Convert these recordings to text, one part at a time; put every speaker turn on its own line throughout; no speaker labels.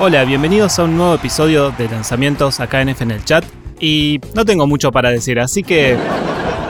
Hola, bienvenidos a un nuevo episodio de lanzamientos acá en F el chat. Y no tengo mucho para decir, así que.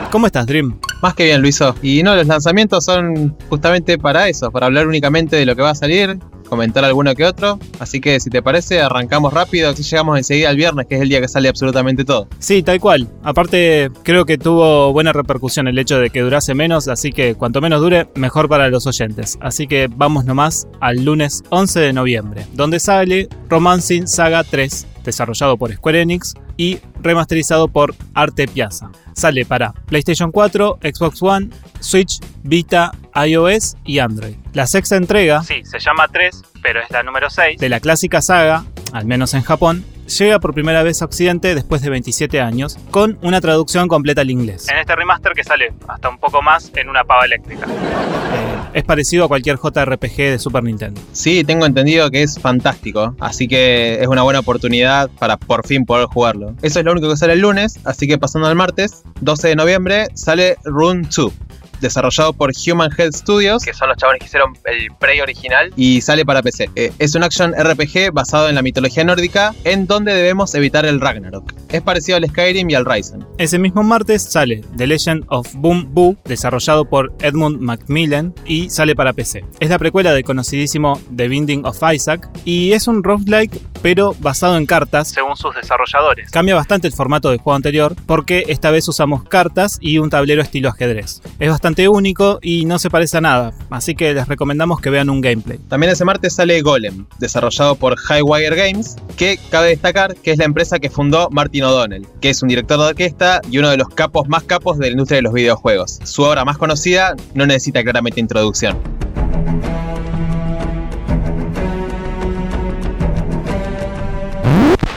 ¿Cómo estás, Dream?
Más que bien, Luiso. Y no, los lanzamientos son justamente para eso, para hablar únicamente de lo que va a salir, comentar alguno que otro. Así que si te parece, arrancamos rápido, así llegamos enseguida al viernes, que es el día que sale absolutamente todo.
Sí, tal cual. Aparte, creo que tuvo buena repercusión el hecho de que durase menos, así que cuanto menos dure, mejor para los oyentes. Así que vamos nomás al lunes 11 de noviembre, donde sale Romancing Saga 3, desarrollado por Square Enix y remasterizado por Arte Piazza. Sale para PlayStation 4, Xbox One, Switch, Vita, iOS y Android. La sexta entrega, sí, se llama 3, pero es la número 6, de la clásica saga, al menos en Japón, llega por primera vez a Occidente después de 27 años, con una traducción completa al inglés. En este remaster que sale hasta un poco más en una pava eléctrica. Eh, es parecido a cualquier JRPG de Super Nintendo.
Sí, tengo entendido que es fantástico, así que es una buena oportunidad para por fin poder jugarlo. Eso es lo único que sale el lunes, así que pasando al martes, 12 de noviembre, sale Rune 2 desarrollado por Human Health Studios, que son los chavales que hicieron el Prey original, y sale para PC. Eh, es un action RPG basado en la mitología nórdica, en donde debemos evitar el Ragnarok. Es parecido al Skyrim y al Ryzen.
Ese mismo martes sale The Legend of Boom Boo, desarrollado por Edmund Macmillan, y sale para PC. Es la precuela del conocidísimo The Binding of Isaac, y es un roguelike, pero basado en cartas, según sus desarrolladores. Cambia bastante el formato del juego anterior, porque esta vez usamos cartas y un tablero estilo ajedrez. Es bastante único y no se parece a nada, así que les recomendamos que vean un gameplay.
También ese martes sale Golem, desarrollado por Highwire Games, que cabe destacar que es la empresa que fundó Martin O'Donnell, que es un director de orquesta y uno de los capos más capos de la industria de los videojuegos. Su obra más conocida no necesita claramente introducción.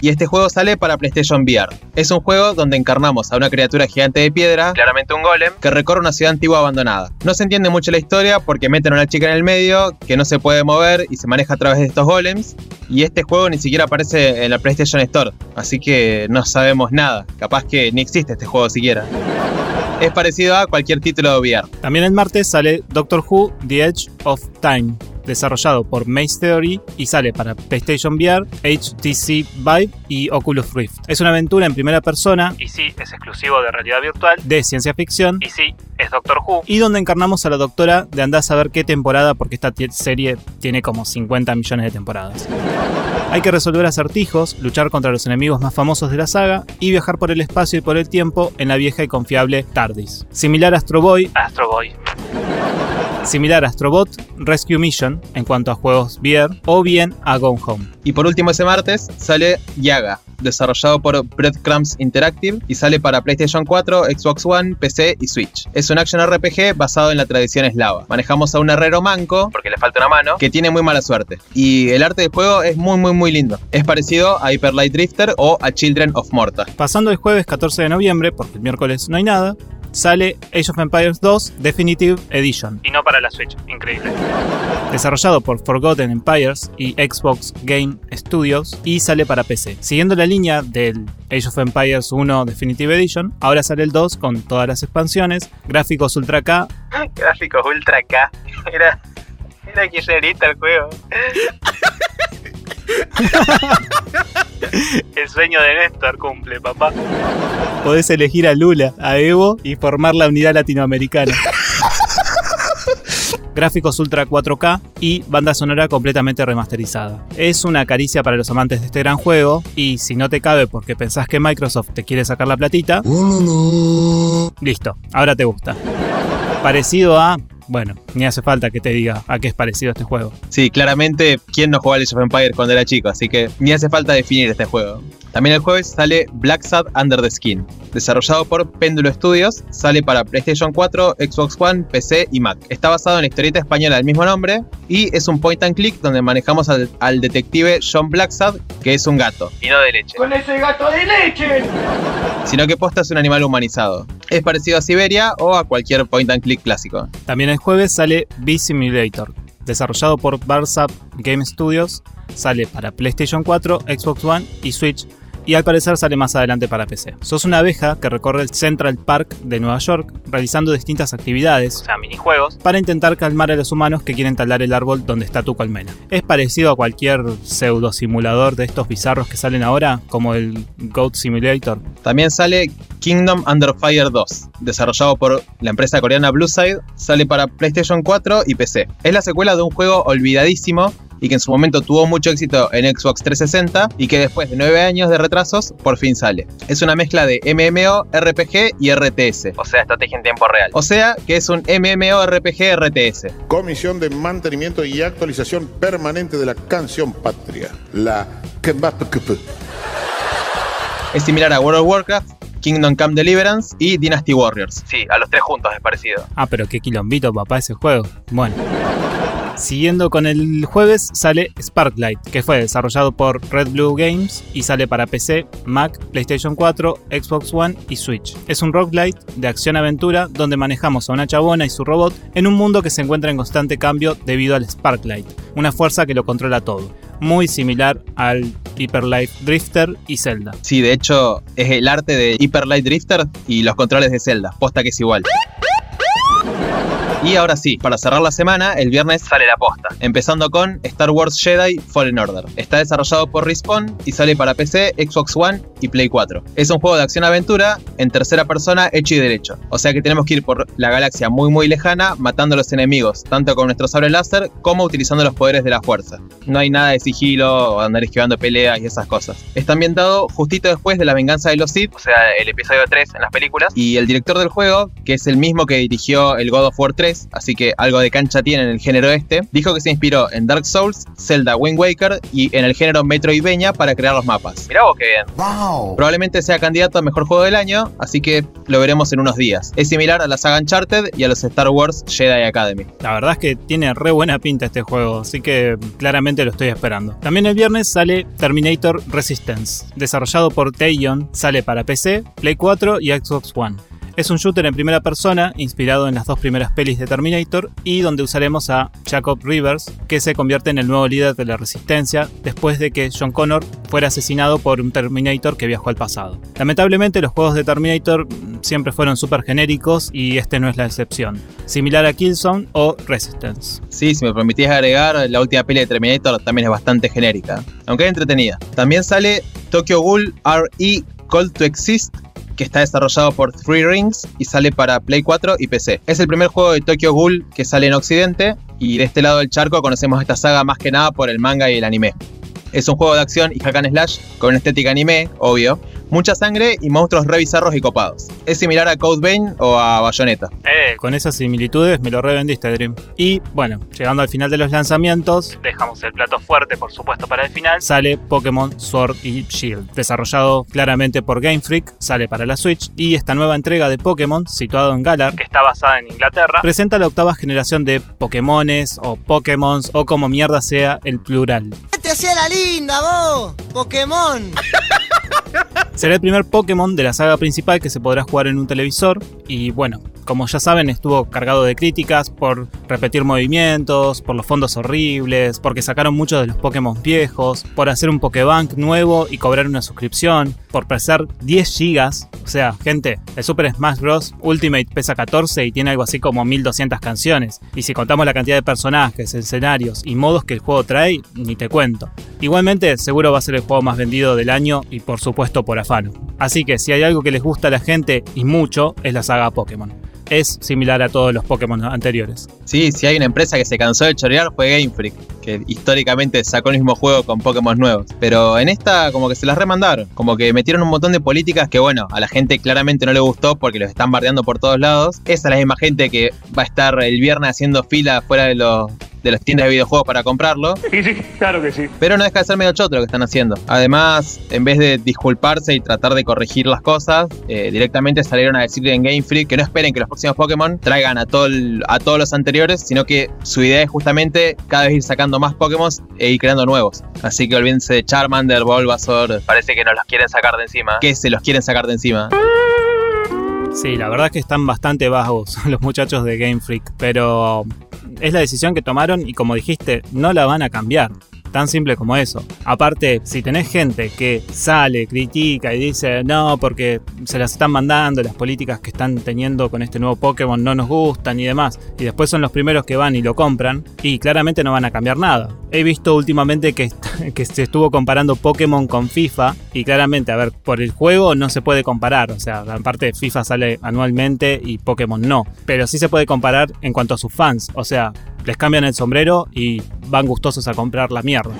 Y este juego sale para PlayStation VR. Es un juego donde encarnamos a una criatura gigante de piedra, claramente un golem, que recorre una ciudad antigua abandonada. No se entiende mucho la historia porque meten a una chica en el medio que no se puede mover y se maneja a través de estos golems, y este juego ni siquiera aparece en la PlayStation Store, así que no sabemos nada. Capaz que ni existe este juego siquiera es parecido a cualquier título de VR.
También el martes sale Doctor Who The Edge of Time, desarrollado por Maze Theory y sale para PlayStation VR, HTC Vive y Oculus Rift. Es una aventura en primera persona, y sí, es exclusivo de realidad virtual, de ciencia ficción, y sí, es Doctor Who, y donde encarnamos a la doctora de andar a saber qué temporada, porque esta serie tiene como 50 millones de temporadas. Hay que resolver acertijos, luchar contra los enemigos más famosos de la saga y viajar por el espacio y por el tiempo en la vieja y confiable TARDIS. Similar a Astro Boy, Astro Boy similar a Astrobot Rescue Mission en cuanto a juegos VR o bien a Go Home.
Y por último ese martes sale Yaga, desarrollado por Breadcrumbs Interactive y sale para PlayStation 4, Xbox One, PC y Switch. Es un action RPG basado en la tradición eslava. Manejamos a un herrero manco, porque le falta una mano, que tiene muy mala suerte. Y el arte del juego es muy muy muy lindo. Es parecido a Hyper Light Drifter o a Children of Morta.
Pasando el jueves 14 de noviembre, porque el miércoles no hay nada, sale Age of Empires 2 Definitive Edition. Y no para la Switch, increíble. Desarrollado por Forgotten Empires y Xbox Game Studios y sale para PC. Siguiendo la línea del Age of Empires 1 Definitive Edition, ahora sale el 2 con todas las expansiones, gráficos Ultra K.
gráficos Ultra K. Era, era que el juego.
El sueño de Néstor cumple, papá. Podés elegir a Lula, a Evo y formar la unidad latinoamericana. Gráficos Ultra 4K y banda sonora completamente remasterizada. Es una caricia para los amantes de este gran juego y si no te cabe porque pensás que Microsoft te quiere sacar la platita, listo, ahora te gusta. Parecido a bueno, ni hace falta que te diga a qué es parecido este juego.
Sí, claramente, ¿quién no jugaba Age of Empires cuando era chico? Así que ni hace falta definir este juego. También el jueves sale Black Sad Under the Skin, desarrollado por Péndulo Studios, sale para PlayStation 4, Xbox One, PC y Mac. Está basado en la historieta española del mismo nombre y es un point and click donde manejamos al, detective John Blacksad, que es un gato.
Y no de leche.
¡Con ese gato de leche!
Sino que posta es un animal humanizado. Es parecido a Siberia o a cualquier point and click clásico.
También el jueves sale B-Simulator, desarrollado por Barsap Game Studios, sale para PlayStation 4, Xbox One y Switch y al parecer sale más adelante para PC. Sos una abeja que recorre el Central Park de Nueva York realizando distintas actividades, o sea, minijuegos, para intentar calmar a los humanos que quieren talar el árbol donde está tu colmena. Es parecido a cualquier pseudo simulador de estos bizarros que salen ahora, como el Goat Simulator.
También sale Kingdom Under Fire 2, desarrollado por la empresa coreana Blueside, sale para PlayStation 4 y PC. Es la secuela de un juego olvidadísimo y que en su momento tuvo mucho éxito en Xbox 360 y que después de nueve años de retrasos por fin sale. Es una mezcla de MMO, RPG y RTS.
O sea, estrategia en tiempo real.
O sea que es un MMORPG RTS.
Comisión de Mantenimiento y Actualización Permanente de la Canción Patria. La.
Es similar a World of Warcraft, Kingdom Come Deliverance y Dynasty Warriors.
Sí, a los tres juntos es parecido.
Ah, pero qué quilombito, papá, ese juego. Bueno. Siguiendo con el jueves sale Sparklight, que fue desarrollado por Red Blue Games y sale para PC, Mac, PlayStation 4, Xbox One y Switch. Es un roguelite de acción-aventura donde manejamos a una chabona y su robot en un mundo que se encuentra en constante cambio debido al Sparklight, una fuerza que lo controla todo. Muy similar al Hyper Light Drifter y Zelda.
Sí, de hecho es el arte de Hyper Light Drifter y los controles de Zelda. Posta que es igual. Y ahora sí, para cerrar la semana, el viernes
Sale la posta.
empezando con Star Wars Jedi Fallen Order. Está desarrollado por Respawn y sale para PC, Xbox One y Play 4. Es un juego de acción-aventura en tercera persona hecho y derecho. O sea que tenemos que ir por la galaxia muy muy lejana matando a los enemigos, tanto con nuestro sable láser como utilizando los poderes de la fuerza. No hay nada de sigilo o andar esquivando peleas y esas cosas. Está ambientado justito después de la venganza de los Sith
O sea, el episodio 3 en las películas.
y el director del juego, que es el mismo que dirigió el God of War 3, así que algo de cancha tiene en el género este, dijo que se inspiró en Dark Souls, Zelda Wind Waker y en el género Metroidvania para crear los mapas.
Mirá vos qué bien.
Probablemente sea candidato a mejor juego del año, así que lo veremos en unos días. Es similar a la saga Uncharted y a los Star Wars Jedi Academy.
La verdad es que tiene re buena pinta este juego, así que claramente lo estoy esperando. También el viernes sale Terminator Resistance, desarrollado por Teion, sale para PC, Play 4 y Xbox One. Es un shooter en primera persona, inspirado en las dos primeras pelis de Terminator, y donde usaremos a Jacob Rivers, que se convierte en el nuevo líder de la resistencia después de que John Connor fuera asesinado por un Terminator que viajó al pasado. Lamentablemente los juegos de Terminator siempre fueron súper genéricos y este no es la excepción, similar a Killzone o Resistance.
Sí, si me permitís agregar, la última peli de Terminator también es bastante genérica, aunque es entretenida. También sale Tokyo Ghoul RE Call to Exist, que está desarrollado por Three Rings y sale para Play 4 y PC. Es el primer juego de Tokyo Ghoul que sale en Occidente y de este lado del charco conocemos esta saga más que nada por el manga y el anime. Es un juego de acción y hack and slash con estética anime, obvio, mucha sangre y monstruos re bizarros y copados. Es similar a Code Vein o a Bayonetta.
Eh,
Con esas similitudes me lo revendiste, Dream. Y bueno, llegando al final de los lanzamientos,
dejamos el plato fuerte, por supuesto, para el final.
sale Pokémon Sword y Shield, desarrollado claramente por Game Freak, sale para la Switch y esta nueva entrega de Pokémon, situado en Galar,
Que está basada en Inglaterra.
presenta la octava generación de Pokémones o Pokémons o como mierda sea el plural.
Te hacía la linda, vos, Pokémon.
Será el primer Pokémon de la saga principal que se podrá jugar en un televisor y bueno, como ya saben estuvo cargado de críticas por repetir movimientos, por los fondos horribles, porque sacaron muchos de los Pokémon viejos, por hacer un Pokébank nuevo y cobrar una suscripción, por pesar 10 gigas. O sea, gente, el Super Smash Bros. Ultimate pesa 14 y tiene algo así como 1200 canciones. Y si contamos la cantidad de personajes, escenarios y modos que el juego trae, ni te cuento. Igualmente, seguro va a ser el juego más vendido del año y por supuesto por afano. Así que si hay algo que les gusta a la gente y mucho, es la saga Pokémon. Es similar a todos los Pokémon anteriores.
Sí, si hay una empresa que se cansó de chorear fue Game Freak, que históricamente sacó el mismo juego con Pokémon nuevos. Pero en esta como que se las remandaron, como que metieron un montón de políticas que bueno, a la gente claramente no le gustó porque los están bardeando por todos lados. Esa es la misma gente que va a estar el viernes haciendo fila fuera de los de las tiendas de videojuegos para comprarlo.
Sí, sí, claro que sí.
Pero no deja de ser medio choto lo que están haciendo. Además, en vez de disculparse y tratar de corregir las cosas, eh, directamente salieron a decirle en Game Freak que no esperen que los próximos Pokémon traigan a, todo el- a todos los anteriores, sino que su idea es justamente cada vez ir sacando más Pokémon e ir creando nuevos. Así que olvídense de Charmander, Bulbasaur,
Parece que nos los quieren sacar de encima.
que se los quieren sacar de encima.
Sí, la verdad es que están bastante vagos los muchachos de Game Freak, pero es la decisión que tomaron y como dijiste, no la van a cambiar. Tan simple como eso. Aparte, si tenés gente que sale, critica y dice, no, porque se las están mandando, las políticas que están teniendo con este nuevo Pokémon no nos gustan y demás, y después son los primeros que van y lo compran, y claramente no van a cambiar nada. He visto últimamente que, que se estuvo comparando Pokémon con FIFA, y claramente, a ver, por el juego no se puede comparar, o sea, aparte FIFA sale anualmente y Pokémon no, pero sí se puede comparar en cuanto a sus fans, o sea, les cambian el sombrero y van gustosos a comprar la mierda.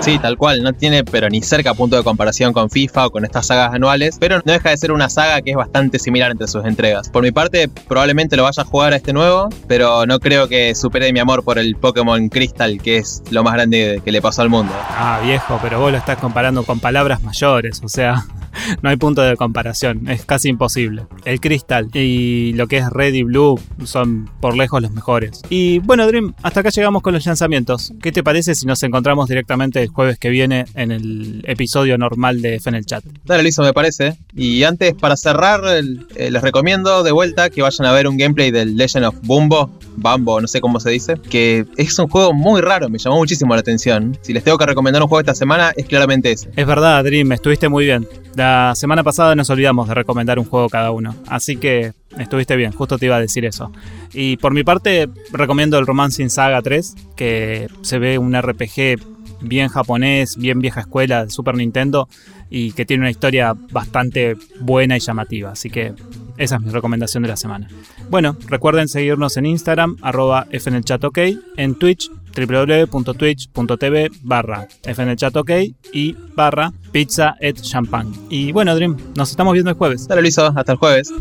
Sí, tal cual, no tiene pero ni cerca punto de comparación con FIFA o con estas sagas anuales, pero no deja de ser una saga que es bastante similar entre sus entregas. Por mi parte, probablemente lo vaya a jugar a este nuevo, pero no creo que supere mi amor por el Pokémon Crystal, que es lo más grande que le pasó al mundo.
Ah, viejo, pero vos lo estás comparando con palabras mayores, o sea, no hay punto de comparación, es casi imposible. El Crystal y lo que es Red y Blue son por lejos los mejores. Y bueno, Dream, hasta acá llegamos con los lanzamientos. ¿Qué te parece si nos encontramos directamente el jueves que viene en el episodio normal de F en el chat?
Dale, listo, me parece. Y antes, para cerrar, eh, les recomiendo de vuelta que vayan a ver un gameplay del Legend of Bumbo, Bambo, no sé cómo se dice, que es un juego muy raro, me llamó muchísimo la atención. Si les tengo que recomendar un juego esta semana, es claramente ese.
Es verdad, Dream, estuviste muy bien. La semana pasada nos olvidamos de recomendar un juego cada uno, así que estuviste bien, justo te iba a decir eso. Y por mi parte, recomiendo el Romancing Saga 3, que se ve un RPG bien japonés, bien vieja escuela de Super Nintendo y que tiene una historia bastante buena y llamativa. Así que esa es mi recomendación de la semana. Bueno, recuerden seguirnos en Instagram, arroba fnelchatok, en Twitch, www.twitch.tv barra fnelchatok y barra pizza et champagne. Y bueno, Dream, nos estamos viendo el jueves.
Dale, Lizo, hasta el jueves.